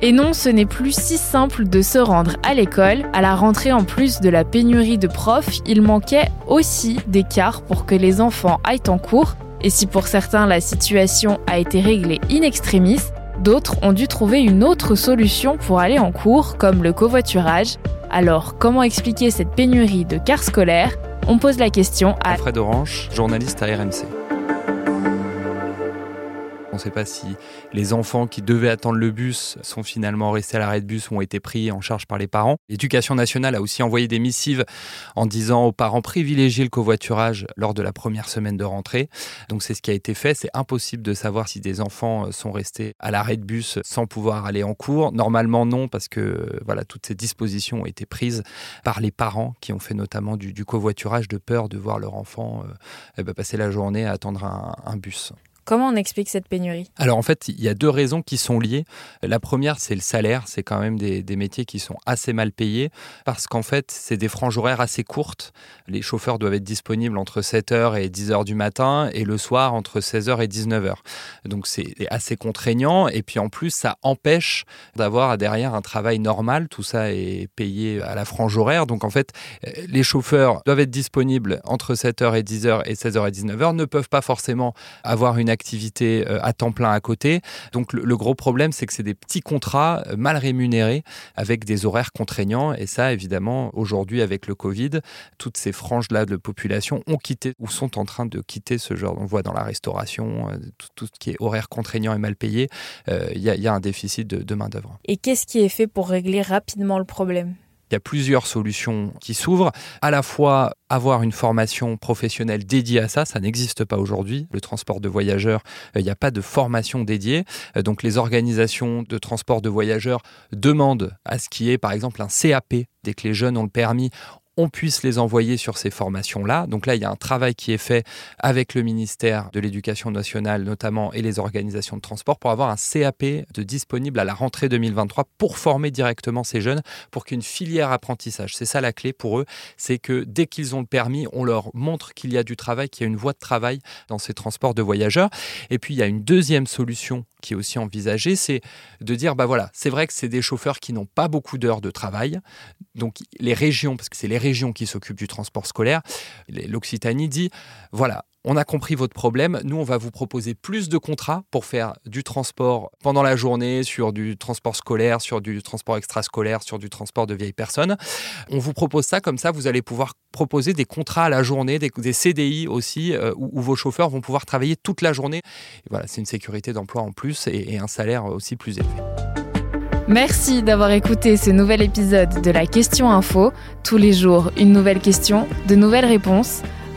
Et non, ce n'est plus si simple de se rendre à l'école. À la rentrée, en plus de la pénurie de profs, il manquait aussi des cars pour que les enfants aillent en cours. Et si pour certains la situation a été réglée in extremis, d'autres ont dû trouver une autre solution pour aller en cours, comme le covoiturage. Alors, comment expliquer cette pénurie de cars scolaires? On pose la question à Fred Orange, journaliste à RMC. On ne sait pas si les enfants qui devaient attendre le bus sont finalement restés à l'arrêt de bus ou ont été pris en charge par les parents. L'éducation nationale a aussi envoyé des missives en disant aux parents privilégier le covoiturage lors de la première semaine de rentrée. Donc c'est ce qui a été fait. C'est impossible de savoir si des enfants sont restés à l'arrêt de bus sans pouvoir aller en cours. Normalement non, parce que voilà, toutes ces dispositions ont été prises par les parents qui ont fait notamment du, covoiturage de peur de voir leur enfant euh, eh ben, passer la journée à attendre un bus. Comment on explique cette pénurie? Alors en fait, il y a deux raisons qui sont liées. La première, c'est le salaire. C'est quand même des, métiers qui sont assez mal payés parce qu'en fait, c'est des franges horaires assez courtes. Les chauffeurs doivent être disponibles entre 7h et 10h du matin et le soir entre 16h et 19h. Donc c'est assez contraignant et puis en plus, ça empêche d'avoir derrière un travail normal. Tout ça est payé à la frange horaire. Donc en fait, les chauffeurs doivent être disponibles entre 7h et 10h et 16h et 19h, ne peuvent pas forcément avoir une activité euh, à temps plein à côté. Donc le, gros problème, c'est que c'est des petits contrats euh, mal rémunérés avec des horaires contraignants. Et ça, évidemment, aujourd'hui, avec le Covid, toutes ces franges-là de population ont quitté ou sont en train de quitter ce genre. On voit dans la restauration, euh, tout, ce qui est horaire contraignant et mal payé, il y, a un déficit de, de main-d'œuvre. Et qu'est-ce qui est fait pour régler rapidement le problème? Il y a plusieurs solutions qui s'ouvrent. À la fois avoir une formation professionnelle dédiée à ça, ça n'existe pas aujourd'hui. Le transport de voyageurs, euh, il n'y a pas de formation dédiée. Euh, donc les organisations de transport de voyageurs demandent à ce qu'il y ait par exemple un CAP dès que les jeunes ont le permis on puisse les envoyer sur ces formations-là. Donc là, il y a un travail qui est fait avec le ministère de l'Éducation nationale notamment et les organisations de transport pour avoir un CAP de disponible à la rentrée 2023 pour former directement ces jeunes pour qu'une filière apprentissage. C'est ça la clé pour eux, c'est que dès qu'ils ont le permis, on leur montre qu'il y a du travail, qu'il y a une voie de travail dans ces transports de voyageurs. Et puis il y a une deuxième solution qui est aussi envisagée, c'est de dire bah voilà, c'est vrai que c'est des chauffeurs qui n'ont pas beaucoup d'heures de travail. Donc les régions parce que c'est les région qui s'occupe du transport scolaire, l'Occitanie dit, voilà, on a compris votre problème, nous on va vous proposer plus de contrats pour faire du transport pendant la journée, sur du transport scolaire, sur du transport extrascolaire, sur du transport de vieilles personnes. On vous propose ça, comme ça vous allez pouvoir proposer des contrats à la journée, des, CDI aussi, euh, où, vos chauffeurs vont pouvoir travailler toute la journée. voilà, c'est une sécurité d'emploi en plus et un salaire aussi plus élevé. Merci d'avoir écouté ce nouvel épisode de la Question Info. Tous les jours, une nouvelle question, de nouvelles réponses.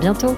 Bientôt!